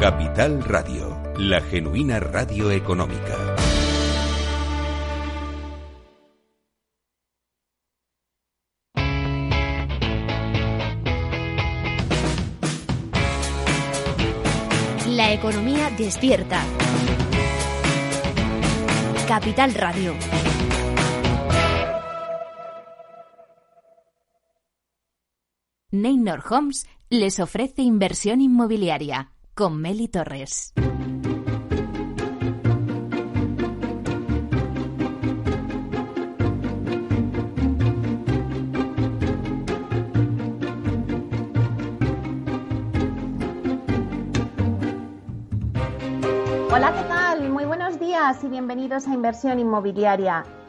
Capital Radio, la genuina radio económica. La economía despierta. Capital Radio. Neynor Homes les ofrece inversión inmobiliaria con Meli Torres. Hola, ¿qué tal? Muy buenos días y bienvenidos a Inversión Inmobiliaria.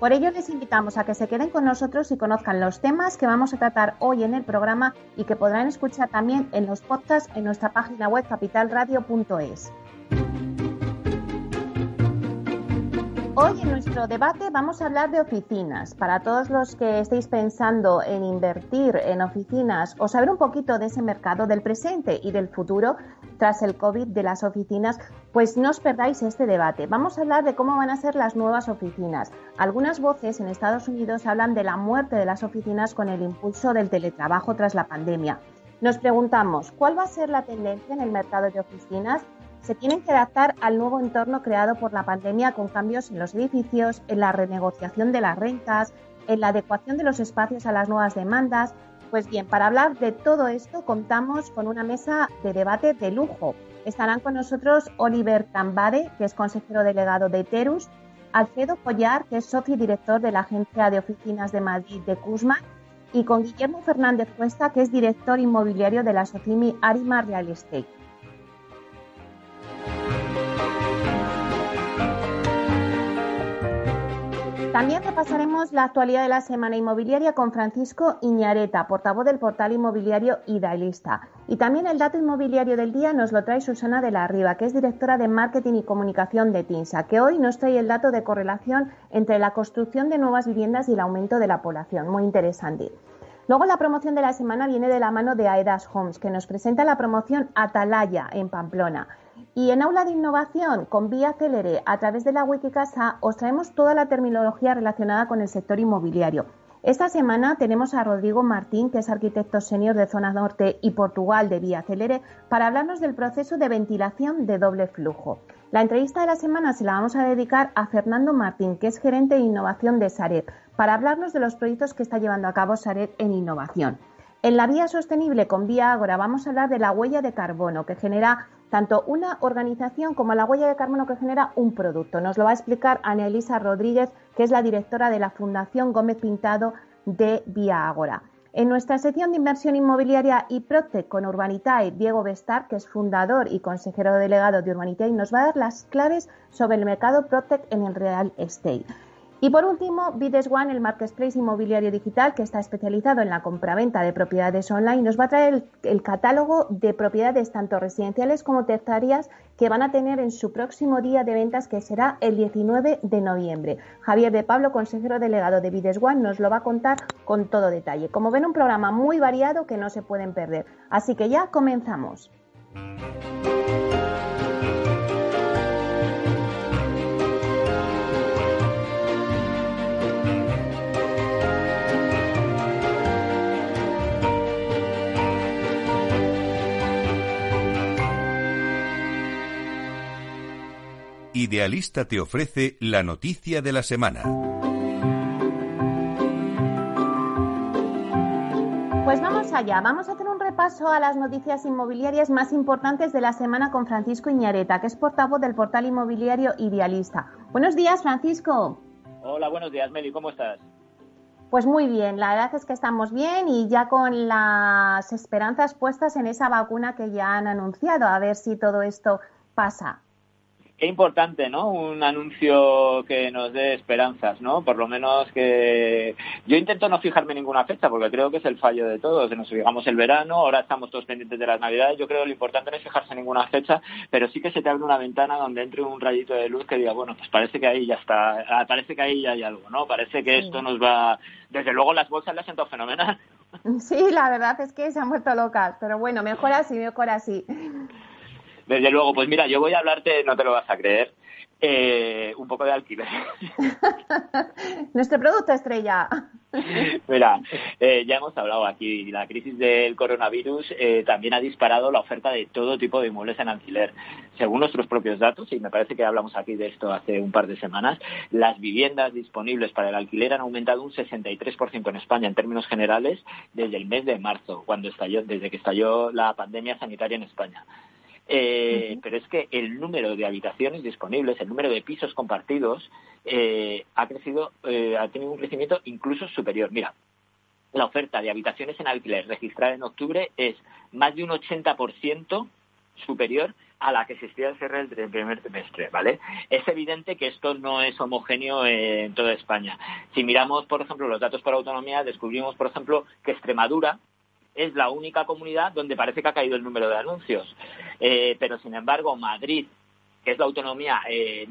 Por ello les invitamos a que se queden con nosotros y conozcan los temas que vamos a tratar hoy en el programa y que podrán escuchar también en los podcasts en nuestra página web capitalradio.es. Hoy en nuestro debate vamos a hablar de oficinas. Para todos los que estéis pensando en invertir en oficinas o saber un poquito de ese mercado del presente y del futuro tras el COVID de las oficinas, pues no os perdáis este debate. Vamos a hablar de cómo van a ser las nuevas oficinas. Algunas voces en Estados Unidos hablan de la muerte de las oficinas con el impulso del teletrabajo tras la pandemia. Nos preguntamos, ¿cuál va a ser la tendencia en el mercado de oficinas? se tienen que adaptar al nuevo entorno creado por la pandemia con cambios en los edificios, en la renegociación de las rentas, en la adecuación de los espacios a las nuevas demandas. Pues bien, para hablar de todo esto contamos con una mesa de debate de lujo. Estarán con nosotros Oliver Tambare, que es consejero delegado de Terus, Alfredo Collar, que es socio y director de la Agencia de Oficinas de Madrid de Cusma, y con Guillermo Fernández Cuesta, que es director inmobiliario de la Socimi Arima Real Estate. También repasaremos la actualidad de la semana inmobiliaria con Francisco Iñareta, portavoz del portal inmobiliario Idealista. Y también el dato inmobiliario del día nos lo trae Susana de la Riva, que es directora de marketing y comunicación de TINSA, que hoy nos trae el dato de correlación entre la construcción de nuevas viviendas y el aumento de la población. Muy interesante. Luego la promoción de la semana viene de la mano de Aedas Homes, que nos presenta la promoción Atalaya en Pamplona. Y en Aula de Innovación, con Vía Celere, a través de la Wikicasa, os traemos toda la terminología relacionada con el sector inmobiliario. Esta semana tenemos a Rodrigo Martín, que es arquitecto senior de Zona Norte y Portugal de Vía Celere, para hablarnos del proceso de ventilación de doble flujo. La entrevista de la semana se la vamos a dedicar a Fernando Martín, que es gerente de innovación de Sareb, para hablarnos de los proyectos que está llevando a cabo Sareb en innovación. En la vía sostenible con Vía Ágora vamos a hablar de la huella de carbono que genera tanto una organización como la huella de carbono que genera un producto. Nos lo va a explicar Ana Elisa Rodríguez, que es la directora de la Fundación Gómez Pintado de Vía Ágora. En nuestra sección de inversión inmobiliaria y Protec con Urbanitae, Diego Bestar, que es fundador y consejero delegado de Urbanitae, nos va a dar las claves sobre el mercado Protec en el real estate. Y por último, Bides One, el marketplace inmobiliario digital que está especializado en la compraventa de propiedades online, nos va a traer el, catálogo de propiedades tanto residenciales como terciarias que van a tener en su próximo día de ventas que será el 19 de noviembre. Javier de Pablo, consejero delegado de Bides One, nos lo va a contar con todo detalle. Como ven, un programa muy variado que no se pueden perder. Así que ya comenzamos. Idealista te ofrece la noticia de la semana. Pues vamos allá, vamos a hacer un repaso a las noticias inmobiliarias más importantes de la semana con Francisco Iñareta, que es portavoz del portal inmobiliario Idealista. Buenos días, Francisco. Hola, buenos días, Meli, ¿cómo estás? Pues muy bien, la verdad es que estamos bien y ya con las esperanzas puestas en esa vacuna que ya han anunciado, a ver si todo esto pasa. Qué importante, ¿no? Un anuncio que nos dé esperanzas, ¿no? Por lo menos que yo intento no fijarme en ninguna fecha porque creo que es el fallo de todos. Nos fijamos el verano, ahora estamos todos pendientes de las navidades. Yo creo que lo importante no es fijarse en ninguna fecha, pero sí que se te abre una ventana donde entre un rayito de luz que diga, bueno, pues parece que ahí ya está, ah, parece que ahí ya hay algo, ¿no? Parece que esto nos va, desde luego las bolsas le han sentado fenomenal. Sí, la verdad es que se han vuelto locas, pero bueno, mejor así, mejor así. Desde luego, pues mira, yo voy a hablarte, no te lo vas a creer, eh, un poco de alquiler. Nuestro producto estrella. Mira, eh, ya hemos hablado aquí, la crisis del coronavirus eh, también ha disparado la oferta de todo tipo de inmuebles en alquiler. Según nuestros propios datos, y me parece que hablamos aquí de esto hace un par de semanas, las viviendas disponibles para el alquiler han aumentado un 63% en España en términos generales desde el mes de marzo, cuando estalló, desde que estalló la pandemia sanitaria en España. Eh, pero es que el número de habitaciones disponibles, el número de pisos compartidos, eh, ha crecido, eh, ha tenido un crecimiento incluso superior. Mira, la oferta de habitaciones en alquiler registrada en octubre es más de un 80% superior a la que existía al cierre del primer trimestre, ¿vale? Es evidente que esto no es homogéneo en toda España. Si miramos, por ejemplo, los datos por autonomía, descubrimos, por ejemplo, que Extremadura es la única comunidad donde parece que ha caído el número de anuncios. Eh, pero, sin embargo, Madrid, que es la autonomía eh,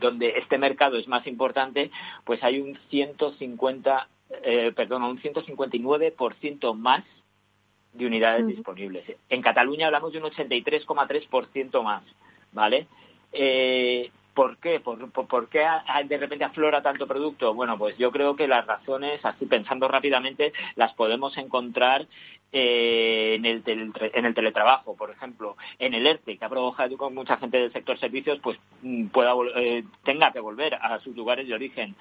donde este mercado es más importante, pues hay un 150, eh, perdón, un 159% más de unidades disponibles. En Cataluña hablamos de un 83,3% más, ¿vale? Eh, ¿Por qué? ¿Por, qué de repente aflora tanto producto? Bueno, pues yo creo que las razones, así pensando rápidamente, las podemos encontrar eh, en, el en el teletrabajo, por ejemplo, en el ERTE, que ha provocado que mucha gente del sector servicios pues mm, pueda eh, tenga que volver a sus lugares de origen.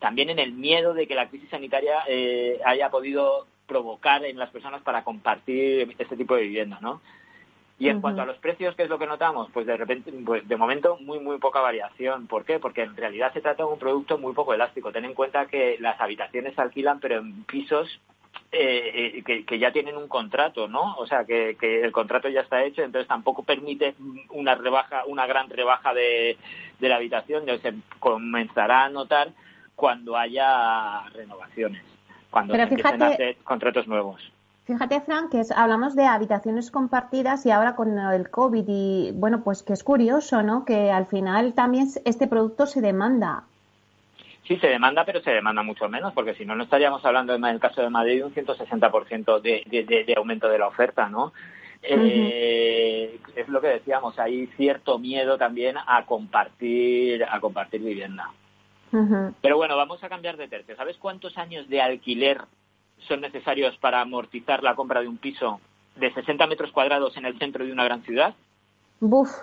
También en el miedo de que la crisis sanitaria eh, haya podido provocar en las personas para compartir este tipo de vivienda, ¿no? Y en cuanto a los precios, ¿qué es lo que notamos? Pues de repente, pues de momento muy muy poca variación. ¿Por qué? Porque en realidad se trata de un producto muy poco elástico. Ten en cuenta que las habitaciones se alquilan, pero en pisos eh, eh, que, ya tienen un contrato, ¿no? O sea, que, el contrato ya está hecho, entonces tampoco permite una rebaja, una gran rebaja de, la habitación. Se comenzará a notar cuando haya renovaciones, cuando se empiecen a hacer contratos nuevos. Fíjate, Frank, que hablamos de habitaciones compartidas y ahora con el COVID y bueno, pues que es curioso, ¿no? Que al final también este producto se demanda. Sí, se demanda, pero se demanda mucho menos, porque si no, no estaríamos hablando en el caso de Madrid de un 160% de, de, de, aumento de la oferta, ¿no? Eh, es lo que decíamos, hay cierto miedo también a compartir, a compartir vivienda. Pero bueno, vamos a cambiar de tercio. ¿Sabes cuántos años de alquiler son necesarios para amortizar la compra de un piso de 60 metros cuadrados en el centro de una gran ciudad?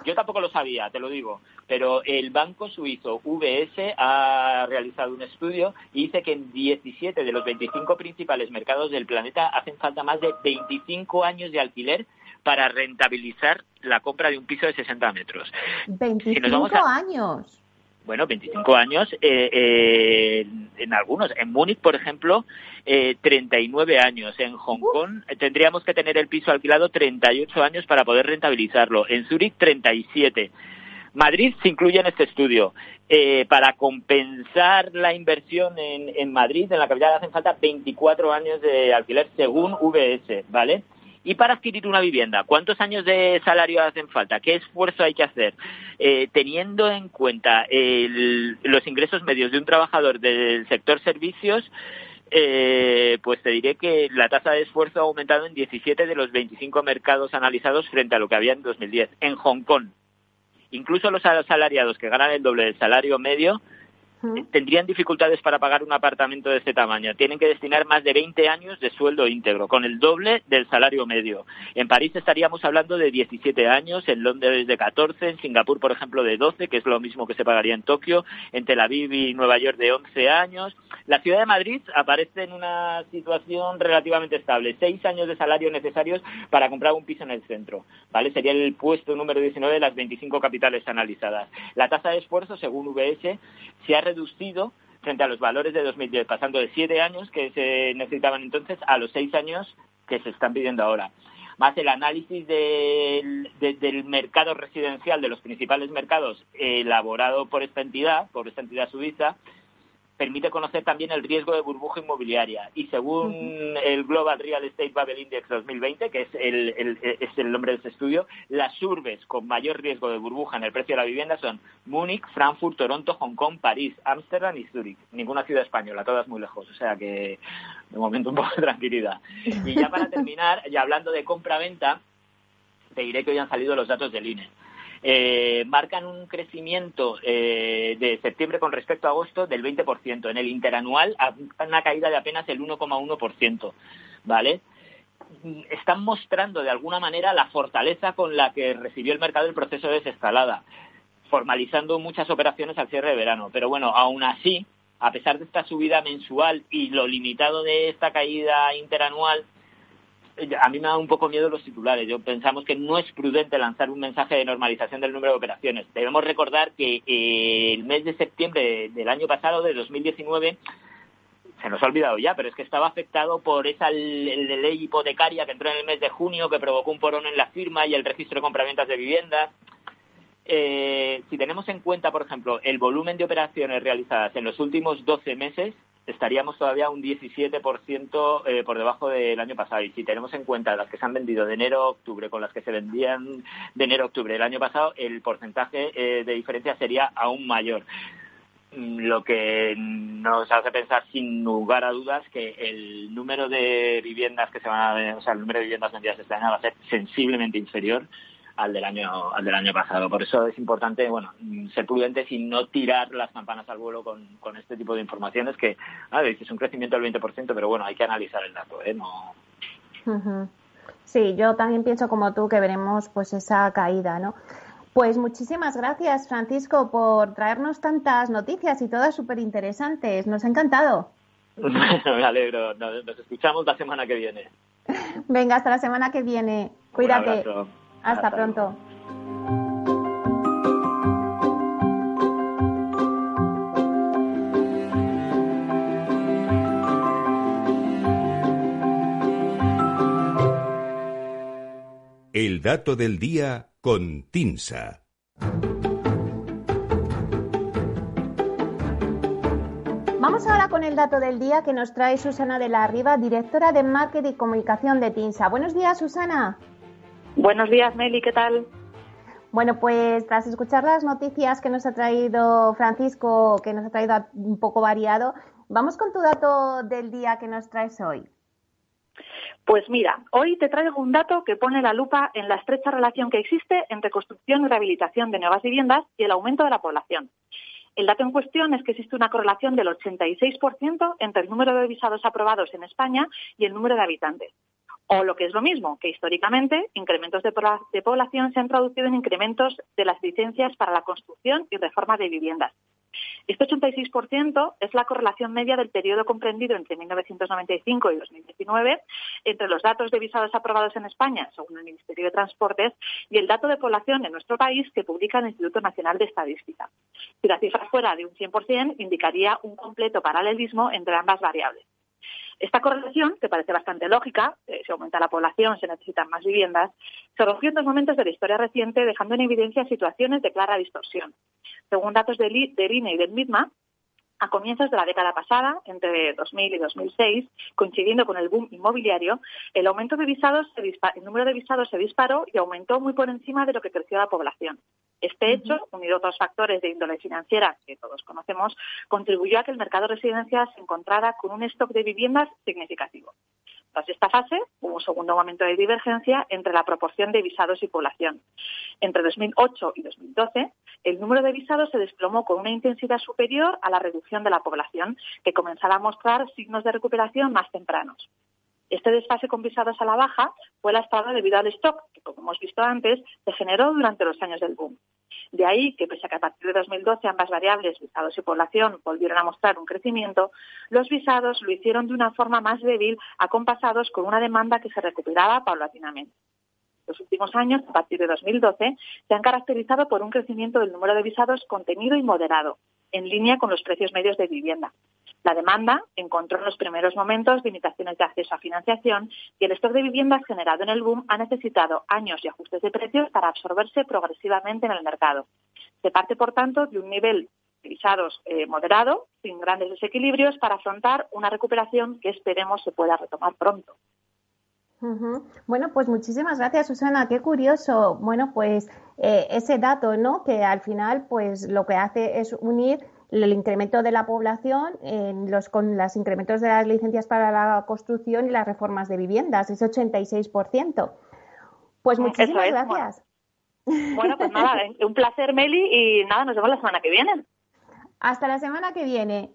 Yo tampoco lo sabía, te lo digo, pero el banco suizo VS ha realizado un estudio y dice que en 17 de los 25 principales mercados del planeta hacen falta más de 25 años de alquiler para rentabilizar la compra de un piso de 60 metros. 25 años bueno, 25 años eh, eh, en algunos. En Múnich, por ejemplo, eh, 39 años. En Hong Kong eh, tendríamos que tener el piso alquilado 38 años para poder rentabilizarlo. En Zúrich, 37. Madrid se incluye en este estudio. Eh, para compensar la inversión en, en Madrid, en la capital, hacen falta 24 años de alquiler según VS, ¿vale? Y para adquirir una vivienda, ¿cuántos años de salario hacen falta? ¿Qué esfuerzo hay que hacer? Eh, teniendo en cuenta los ingresos medios de un trabajador del sector servicios, eh, pues te diré que la tasa de esfuerzo ha aumentado en 17 de los 25 mercados analizados frente a lo que había en 2010. En Hong Kong, incluso los asalariados que ganan el doble del salario medio tendrían dificultades para pagar un apartamento de este tamaño. Tienen que destinar más de 20 años de sueldo íntegro, con el doble del salario medio. En París estaríamos hablando de 17 años, en Londres de 14, en Singapur, por ejemplo, de 12, que es lo mismo que se pagaría en Tokio, en Tel Aviv y Nueva York de 11 años. La ciudad de Madrid aparece en una situación relativamente estable, seis años de salario necesarios para comprar un piso en el centro. ¿vale? Sería el puesto número 19 de las 25 capitales analizadas. La tasa de esfuerzo, según VS, se ha reducido frente a los valores de 2010, pasando de siete años que se necesitaban entonces a los seis años que se están pidiendo ahora. más el análisis del, del mercado residencial de los principales mercados elaborado por esta entidad, por esta entidad suiza, permite conocer también el riesgo de burbuja inmobiliaria. Y según el Global Real Estate Bubble Index 2020, que es el, es el nombre de este estudio, las urbes con mayor riesgo de burbuja en el precio de la vivienda son Múnich, Frankfurt, Toronto, Hong Kong, París, Ámsterdam y Zúrich. Ninguna ciudad española, todas muy lejos. O sea que, de momento, un poco de tranquilidad. Y ya para terminar, ya hablando de compra-venta, te diré que hoy han salido los datos del INE eh, marcan un crecimiento eh, de septiembre con respecto a agosto del 20%. En el interanual, una caída de apenas el 1,1%. ¿Vale? Están mostrando de alguna manera la fortaleza con la que recibió el mercado el proceso de desescalada, formalizando muchas operaciones al cierre de verano. Pero bueno, aún así, a pesar de esta subida mensual y lo limitado de esta caída interanual, a mí me da un poco miedo los titulares. Yo pensamos que no es prudente lanzar un mensaje de normalización del número de operaciones. Debemos recordar que eh, el mes de septiembre del año pasado, de 2019, se nos ha olvidado ya, pero es que estaba afectado por esa ley hipotecaria que entró en el mes de junio, que provocó un porón en la firma y el registro de compraventas de viviendas. Eh, si tenemos en cuenta, por ejemplo, el volumen de operaciones realizadas en los últimos 12 meses, estaríamos todavía un 17% eh, por debajo del año pasado. Y si tenemos en cuenta las que se han vendido de enero a octubre con las que se vendían de enero a octubre del año pasado, el porcentaje eh, de diferencia sería aún mayor. Mm, lo que nos hace pensar sin lugar a dudas que el número de viviendas que se van a, o sea, el número de viviendas vendidas este año va a ser sensiblemente inferior al del año al del año pasado. Por eso es importante, bueno, ser prudentes y no tirar las campanas al vuelo con, con este tipo de informaciones que, a ver, es un crecimiento del 20%, pero bueno, hay que analizar el dato, ¿eh? No... Sí, yo también pienso como tú que veremos pues esa caída, ¿no? Pues muchísimas gracias, Francisco, por traernos tantas noticias y todas súper interesantes. Nos ha encantado. Me alegro. Nos, escuchamos la semana que viene. Venga, hasta la semana que viene. Cuídate. Hasta, pronto. El dato del día con Tinsa. Vamos ahora con el dato del día que nos trae Susana de la Riva, directora de Marketing y Comunicación de TINSA. Buenos días, Susana. Buenos días, Meli, ¿qué tal? Bueno, pues tras escuchar las noticias que nos ha traído Francisco, que nos ha traído un poco variado, vamos con tu dato del día que nos traes hoy. Pues mira, hoy te traigo un dato que pone la lupa en la estrecha relación que existe entre construcción y rehabilitación de nuevas viviendas y el aumento de la población. El dato en cuestión es que existe una correlación del 86% entre el número de visados aprobados en España y el número de habitantes. O lo que es lo mismo, que históricamente incrementos de, población se han traducido en incrementos de las licencias para la construcción y reforma de viviendas. Este 86% es la correlación media del periodo comprendido entre 1995 y 2019 entre los datos de visados aprobados en España, según el Ministerio de Transportes, y el dato de población en nuestro país que publica el Instituto Nacional de Estadística. Si la cifra fuera de un 100%, indicaría un completo paralelismo entre ambas variables. Esta correlación, que parece bastante lógica, eh, si aumenta la población, se necesitan más viviendas, se rompió en dos momentos de la historia reciente, dejando en evidencia situaciones de clara distorsión. Según datos del INE y del MITMA, a comienzos de la década pasada, entre 2000 y 2006, coincidiendo con el boom inmobiliario, el aumento de visados, el número de visados se disparó y aumentó muy por encima de lo que creció la población. Este hecho, unido a otros factores de índole financiera que todos conocemos, contribuyó a que el mercado de residencias se encontrara con un stock de viviendas significativo. Tras esta fase, hubo un segundo momento de divergencia entre la proporción de visados y población. Entre 2008 y 2012, el número de visados se desplomó con una intensidad superior a la reducción de la población, que comenzaba a mostrar signos de recuperación más tempranos. Este desfase con visados a la baja fue lastrado debido al stock, que como hemos visto antes, se generó durante los años del boom. De ahí que, pese a que a partir de 2012 ambas variables, visados y población, volvieron a mostrar un crecimiento, los visados lo hicieron de una forma más débil, acompasados con una demanda que se recuperaba paulatinamente. Los últimos años, a partir de 2012, se han caracterizado por un crecimiento del número de visados contenido y moderado, en línea con los precios medios de vivienda. La demanda encontró en los primeros momentos limitaciones de acceso a financiación y el stock de viviendas generado en el boom ha necesitado años y ajustes de precios para absorberse progresivamente en el mercado. Se parte, por tanto, de un nivel de visados eh, moderado, sin grandes desequilibrios, para afrontar una recuperación que esperemos se pueda retomar pronto. Bueno, pues muchísimas gracias, Susana. Qué curioso. Bueno, pues eh, ese dato, ¿no? Que al final, pues lo que hace es unir el incremento de la población en los, con los incrementos de las licencias para la construcción y las reformas de viviendas, ese 86%. Pues muchísimas gracias. Bueno. pues nada, un placer, Meli, y nada, nos vemos la semana que viene. Hasta la semana que viene.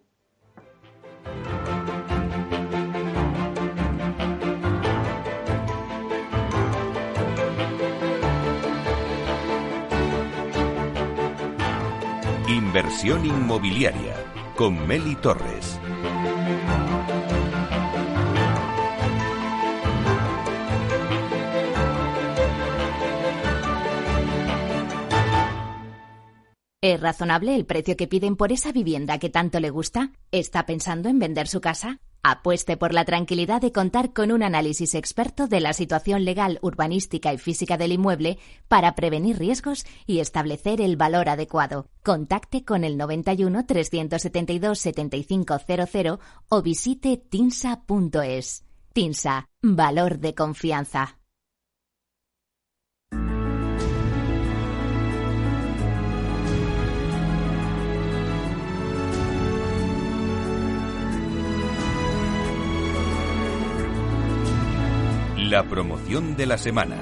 Inversión inmobiliaria con Meli Torres. ¿Es razonable el precio que piden por esa vivienda que tanto le gusta? ¿Está pensando en vender su casa? Apueste por la tranquilidad de contar con un análisis experto de la situación legal, urbanística y física del inmueble para prevenir riesgos y establecer el valor adecuado. Contacte con el 91 372 7500 o visite tinsa.es. Tinsa, valor de confianza. La promoción de la semana.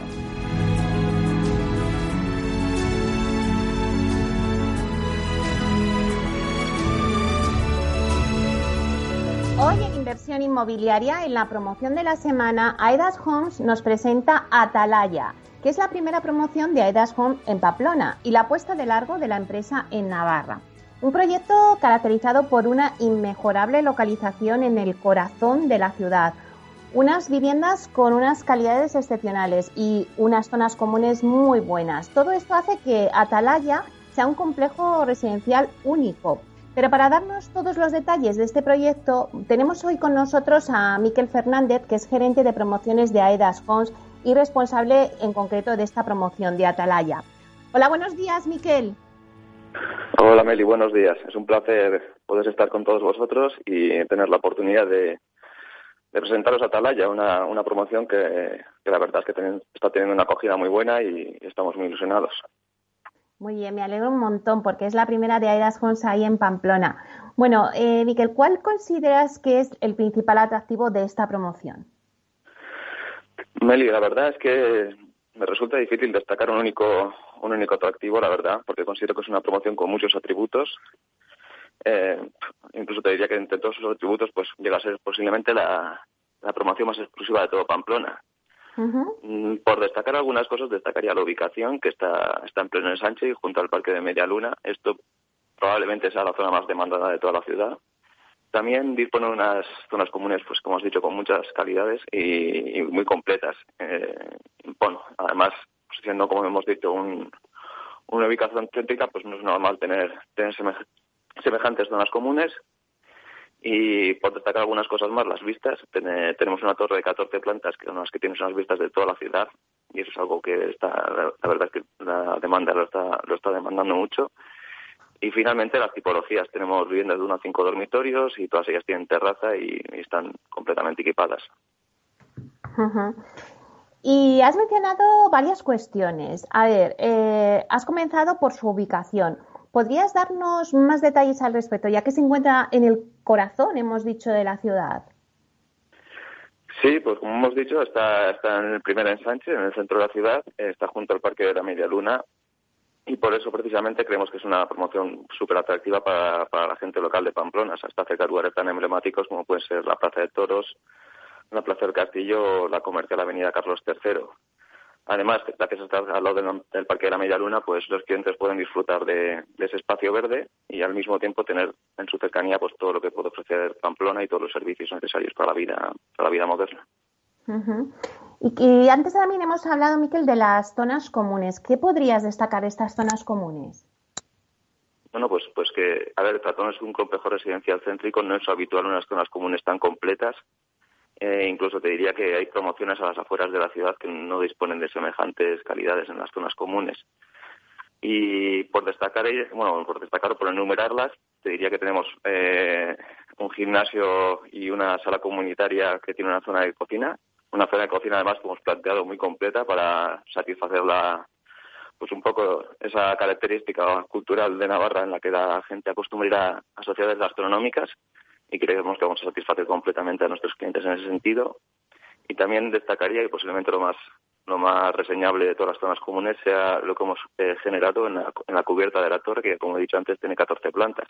Hoy en Inversión Inmobiliaria, en la promoción de la semana, Aedas Homes nos presenta Atalaya, que es la primera promoción de Aedas Homes en Pamplona y la puesta de largo de la empresa en Navarra. Un proyecto caracterizado por una inmejorable localización en el corazón de la ciudad, unas viviendas con unas calidades excepcionales y unas zonas comunes muy buenas. Todo esto hace que Atalaya sea un complejo residencial único. Pero para darnos todos los detalles de este proyecto, tenemos hoy con nosotros a Miquel Fernández, que es gerente de promociones de Aedas Homes y responsable en concreto de esta promoción de Atalaya. Hola, buenos días, Miquel. Hola, Meli, buenos días. Es un placer poder estar con todos vosotros y tener la oportunidad de, de presentaros a Atalaya, una, una promoción que, la verdad es que está teniendo una acogida muy buena y, estamos muy ilusionados. Muy bien, me alegro un montón porque es la primera de Aidas Homes ahí en Pamplona. Bueno, eh, Miquel, ¿cuál consideras que es el principal atractivo de esta promoción? Meli, la verdad es que me resulta difícil destacar un único, un único atractivo, la verdad, porque considero que es una promoción con muchos atributos eh, incluso te diría que entre todos sus atributos pues llega a ser posiblemente la, promoción más exclusiva de todo Pamplona. Mm, por destacar algunas cosas, destacaría la ubicación, que está, está en pleno ensanche y junto al Parque de Media Luna. Esto probablemente sea la zona más demandada de toda la ciudad. También dispone de unas zonas comunes, pues como has dicho, con muchas calidades y, muy completas. Eh, bueno, además, siendo como hemos dicho un, una ubicación céntrica, pues no es normal tener, tener semejantes zonas comunes y por destacar algunas cosas más, las vistas. tenemos una torre de 14 plantas que son las que tienen unas vistas de toda la ciudad y eso es algo que está, la verdad que la demanda lo está, lo está demandando mucho. Y finalmente las tipologías. Tenemos viviendas de 1 a 5 dormitorios y todas ellas tienen terraza y, están completamente equipadas. Y has mencionado varias cuestiones. A ver, eh, has comenzado por su ubicación. ¿Podrías darnos más detalles al respecto, ya que se encuentra en el corazón, hemos dicho, de la ciudad? Sí, pues como hemos dicho, está, está en el primer ensanche, en el centro de la ciudad, está junto al Parque de la Media Luna y por eso precisamente creemos que es una promoción súper atractiva para, la gente local de Pamplona. Hasta cerca de lugares tan emblemáticos como pueden ser la Plaza de Toros, la Plaza del Castillo o la comercial Avenida Carlos III. Además, la que se está al lado del, Parque de la Media Luna, pues los clientes pueden disfrutar de, ese espacio verde y al mismo tiempo tener en su cercanía pues todo lo que puede ofrecer Pamplona y todos los servicios necesarios para la vida, para la vida moderna. y, antes también hemos hablado, Miquel, de las zonas comunes. ¿Qué podrías destacar de estas zonas comunes? Bueno, pues, pues que, a ver, Tratón es un complejo residencial céntrico, no es habitual unas zonas comunes tan completas. Eh, incluso te diría que hay promociones a las afueras de la ciudad que no disponen de semejantes calidades en las zonas comunes. Y por destacar, bueno, por destacar o por enumerarlas, te diría que tenemos eh, un gimnasio y una sala comunitaria que tiene una zona de cocina, una zona de cocina además que hemos planteado muy completa para satisfacer la, pues un poco esa característica cultural de Navarra en la que la gente acostumbra ir a, a sociedades gastronómicas y creemos que vamos a satisfacer completamente a nuestros clientes en ese sentido. Y también destacaría que posiblemente lo más lo más reseñable de todas las zonas comunes sea lo que hemos eh, generado en la, cubierta de la torre, que como he dicho antes tiene 14 plantas.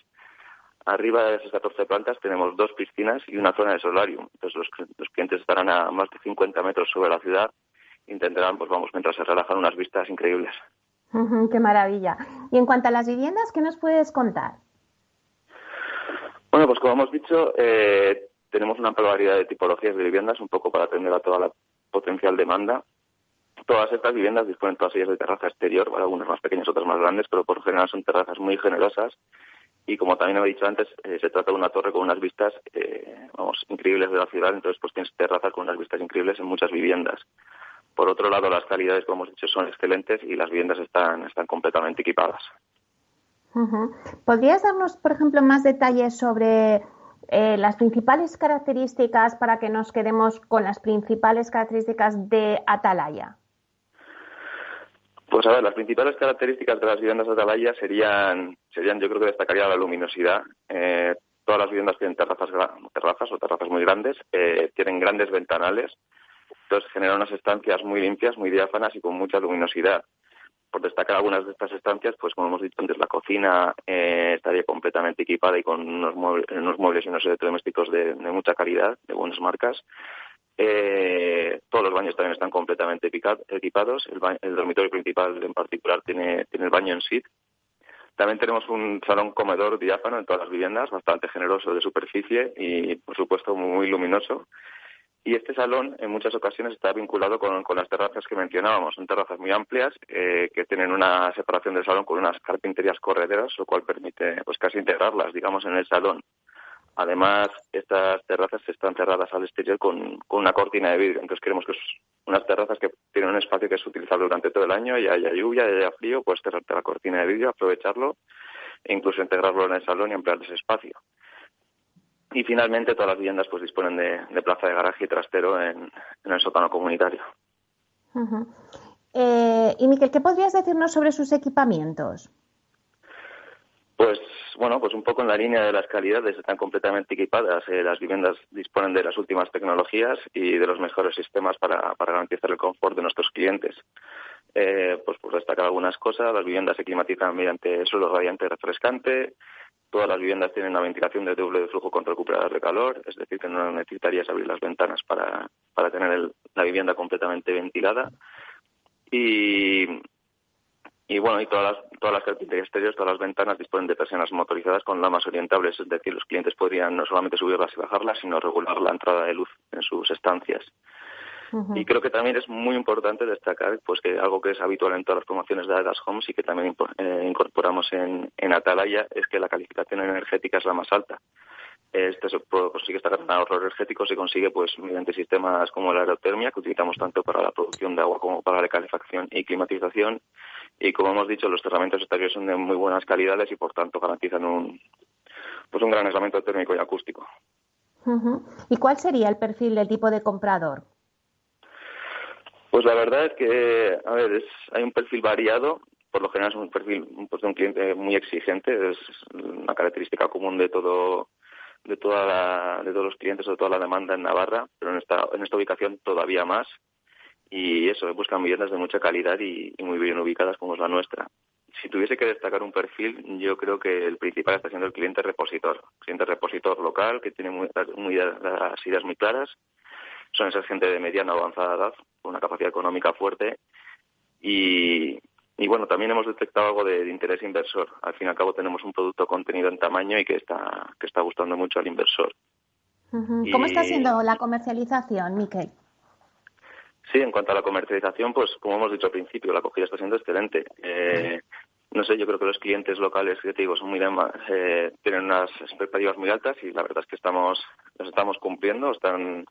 Arriba de esas 14 plantas tenemos dos piscinas y una zona de solarium. Entonces los, los clientes estarán a más de 50 metros sobre la ciudad e intentarán, pues vamos, mientras se relajan, unas vistas increíbles. ¡Qué maravilla! Y en cuanto a las viviendas, ¿qué nos puedes contar? Bueno, pues como hemos dicho, eh, tenemos una amplia variedad de tipologías de viviendas, un poco para atender a toda la potencial demanda. Todas estas viviendas disponen todas ellas de terraza exterior, algunas más pequeñas, otras más grandes, pero por general son terrazas muy generosas. Y como también he dicho antes, eh, se trata de una torre con unas vistas, eh, vamos, increíbles de la ciudad, entonces pues tienes terrazas con unas vistas increíbles en muchas viviendas. Por otro lado, las calidades, como hemos dicho, son excelentes y las viviendas están, están completamente equipadas. ¿Podrías darnos, por ejemplo, más detalles sobre eh, las principales características para que nos quedemos con las principales características de Atalaya? Pues a ver, las principales características de las viviendas Atalaya serían, serían yo creo que destacaría la luminosidad. Eh, todas las viviendas tienen terrazas, terrazas o terrazas muy grandes, eh, tienen grandes ventanales, entonces genera unas estancias muy limpias, muy diáfanas y con mucha luminosidad. Por destacar algunas de estas estancias, pues como hemos dicho antes, la cocina eh, estaría completamente equipada y con unos muebles, y unos electrodomésticos de, mucha calidad, de buenas marcas. Eh, todos los baños también están completamente equipados. El, dormitorio principal en particular tiene, tiene el baño en suite. También tenemos un salón comedor diáfano en todas las viviendas, bastante generoso de superficie y, por supuesto, muy luminoso. Y este salón en muchas ocasiones está vinculado con, las terrazas que mencionábamos. Son terrazas muy amplias eh, que tienen una separación del salón con unas carpinterías correderas, lo cual permite pues casi integrarlas, digamos, en el salón. Además, estas terrazas están cerradas al exterior con, una cortina de vidrio. Entonces, queremos que unas terrazas que tienen un espacio que es utilizable durante todo el año y haya lluvia, y haya frío, pues cerrarte la cortina de vidrio, aprovecharlo e incluso integrarlo en el salón y ampliar ese espacio. Y finalmente todas las viviendas pues disponen de, plaza de garaje y trastero en, el sótano comunitario. Eh, y Miquel, ¿qué podrías decirnos sobre sus equipamientos? Pues bueno, pues un poco en la línea de las calidades, están completamente equipadas. Eh, las viviendas disponen de las últimas tecnologías y de los mejores sistemas para, garantizar el confort de nuestros clientes. Eh, pues por destacar algunas cosas, las viviendas se climatizan mediante suelo radiante refrescante, Todas las viviendas tienen una ventilación de doble de flujo contra recuperador de calor, es decir, que no necesitarías abrir las ventanas para, para tener la vivienda completamente ventilada. Y, y bueno, y todas las, todas las carpinterías exteriores, todas las ventanas disponen de persianas motorizadas con lamas orientables, es decir, los clientes podrían no solamente subirlas y bajarlas, sino regular la entrada de luz en sus estancias. Y creo que también es muy importante destacar pues que algo que es habitual en todas las promociones de Adas Homes y que también eh, incorporamos en, en Atalaya es que la calificación energética es la más alta. Este se consigue estar en ahorro energético se consigue pues mediante sistemas como la aerotermia que utilizamos tanto para la producción de agua como para la calefacción y climatización y como hemos dicho los cerramientos exteriores son de muy buenas calidades y por tanto garantizan un pues un gran aislamiento térmico y acústico. ¿Y cuál sería el perfil del tipo de comprador? Pues la verdad es que, a ver, es, hay un perfil variado. Por lo general es un perfil pues, de un cliente muy exigente. Es una característica común de todo de toda la, de todos los clientes o de toda la demanda en Navarra, pero en esta, en esta ubicación todavía más. Y eso, buscan viviendas de mucha calidad y, muy bien ubicadas como es la nuestra. Si tuviese que destacar un perfil, yo creo que el principal está siendo el cliente repositor. Cliente repositor local que tiene muy, las ideas muy claras son esa gente de mediana o avanzada edad, con una capacidad económica fuerte y, y bueno, también hemos detectado algo de, interés inversor. Al fin y al cabo tenemos un producto contenido en tamaño y que está, que está gustando mucho al inversor. ¿Cómo está siendo la comercialización, Miquel? Sí, en cuanto a la comercialización, pues como hemos dicho al principio, la acogida está siendo excelente. Eh, no sé, yo creo que los clientes locales, que te digo, son muy eh, tienen unas expectativas muy altas y la verdad es que estamos, nos estamos cumpliendo, están,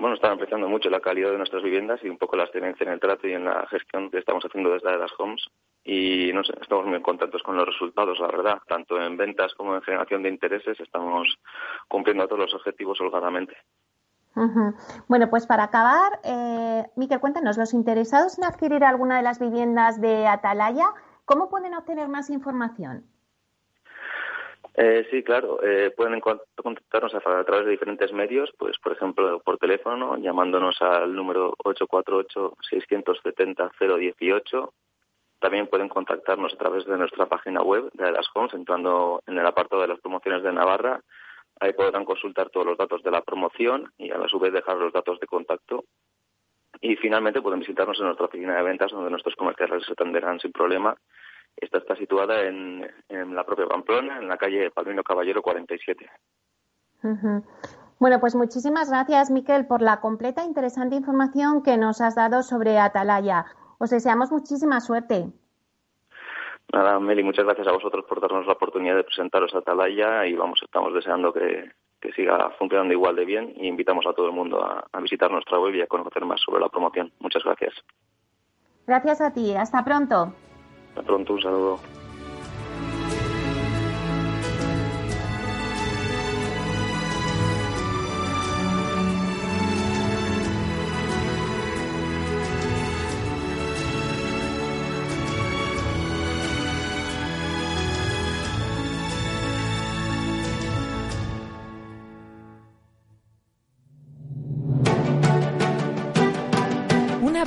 bueno, están apreciando mucho la calidad de nuestras viviendas y un poco la excelencia en el trato y en la gestión que estamos haciendo desde las homes y no estamos muy contentos con los resultados, la verdad, tanto en ventas como en generación de intereses, estamos cumpliendo todos los objetivos holgadamente. Bueno, pues para acabar, eh, Miquel, cuéntanos, los interesados en adquirir alguna de las viviendas de Atalaya, ¿cómo pueden obtener más información? Eh, sí, claro. Eh, pueden contactarnos a, través de diferentes medios, pues por ejemplo por teléfono, llamándonos al número 848-670-018. También pueden contactarnos a través de nuestra página web de las Homes, entrando en el apartado de las promociones de Navarra Ahí podrán consultar todos los datos de la promoción y a la vez dejar los datos de contacto. Y finalmente pueden visitarnos en nuestra oficina de ventas donde nuestros comerciales se atenderán sin problema. Esta está situada en, la propia Pamplona, en la calle Palmino Caballero 47. Bueno, pues muchísimas gracias, Miquel, por la completa e interesante información que nos has dado sobre Atalaya. Os deseamos muchísima suerte. Nada, Meli, muchas gracias a vosotros por darnos la oportunidad de presentaros a Atalaya y vamos, estamos deseando que, siga funcionando igual de bien y invitamos a todo el mundo a, a visitar nuestra web y a conocer más sobre la promoción. Muchas gracias. Gracias a ti. Hasta pronto. Hasta pronto. Un saludo.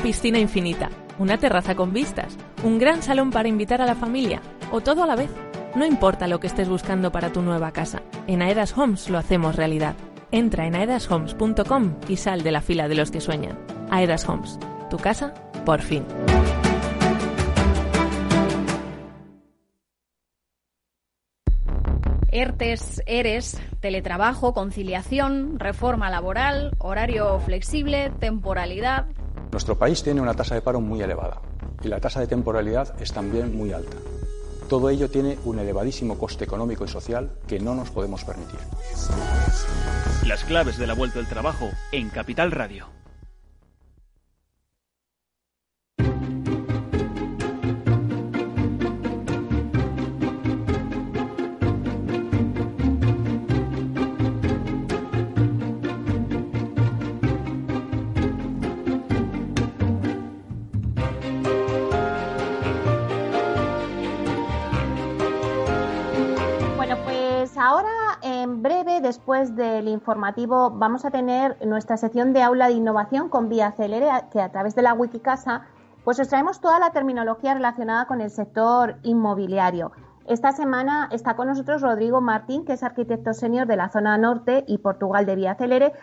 piscina infinita, una terraza con vistas, un gran salón para invitar a la familia o todo a la vez. No importa lo que estés buscando para tu nueva casa, en Aedas Homes lo hacemos realidad. Entra en aedashomes.com y sal de la fila de los que sueñan. Aedas Homes, tu casa, por fin. ERTES, ERES, teletrabajo, conciliación, reforma laboral, horario flexible, temporalidad, nuestro país tiene una tasa de paro muy elevada y la tasa de temporalidad es también muy alta. Todo ello tiene un elevadísimo coste económico y social que no nos podemos permitir. Las claves de la vuelta al trabajo en Capital Radio. Después del informativo vamos a tener nuestra sección de aula de innovación con Vía Celere, que a través de la Wikicasa pues os traemos toda la terminología relacionada con el sector inmobiliario. Esta semana está con nosotros Rodrigo Martín, que es arquitecto senior de la zona norte y Portugal de Vía Celere,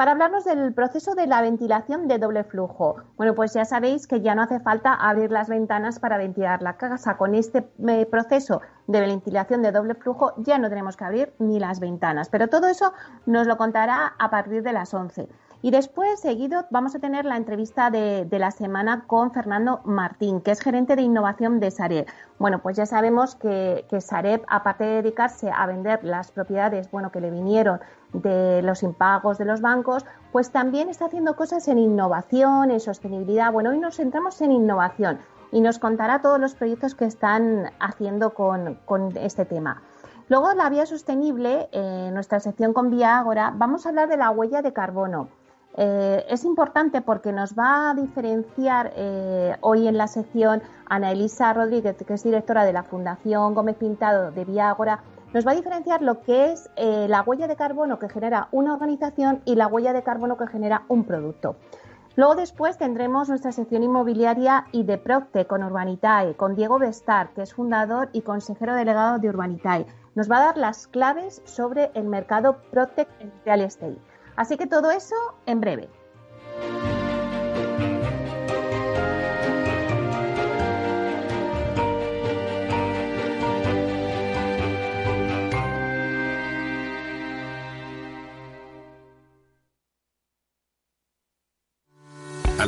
para hablarnos del proceso de la ventilación de doble flujo. Bueno, pues ya sabéis que ya no hace falta abrir las ventanas para ventilar la casa. Con este eh, proceso de ventilación de doble flujo ya no tenemos que abrir ni las ventanas. Pero todo eso nos lo contará a partir de las 11. Y después, seguido, vamos a tener la entrevista de, la semana con Fernando Martín, que es gerente de innovación de Sareb. Bueno, pues ya sabemos que, que Sareb, aparte de dedicarse a vender las propiedades bueno, que le vinieron de los impagos de los bancos, pues también está haciendo cosas en innovación, en sostenibilidad. Bueno, hoy nos centramos en innovación y nos contará todos los proyectos que están haciendo con, este tema. Luego, la vía sostenible, en nuestra sección con Vía Ágora, vamos a hablar de la huella de carbono. Eh, es importante porque nos va a diferenciar eh, hoy en la sección Ana Elisa Rodríguez, que es directora de la Fundación Gómez Pintado de Vía Ágora, nos va a diferenciar lo que es eh, la huella de carbono que genera una organización y la huella de carbono que genera un producto. Luego después tendremos nuestra sección inmobiliaria y de Procte con Urbanitae, con Diego Bestar, que es fundador y consejero delegado de Urbanitae. Nos va a dar las claves sobre el mercado Procte en Real Estate. Así que todo eso en breve.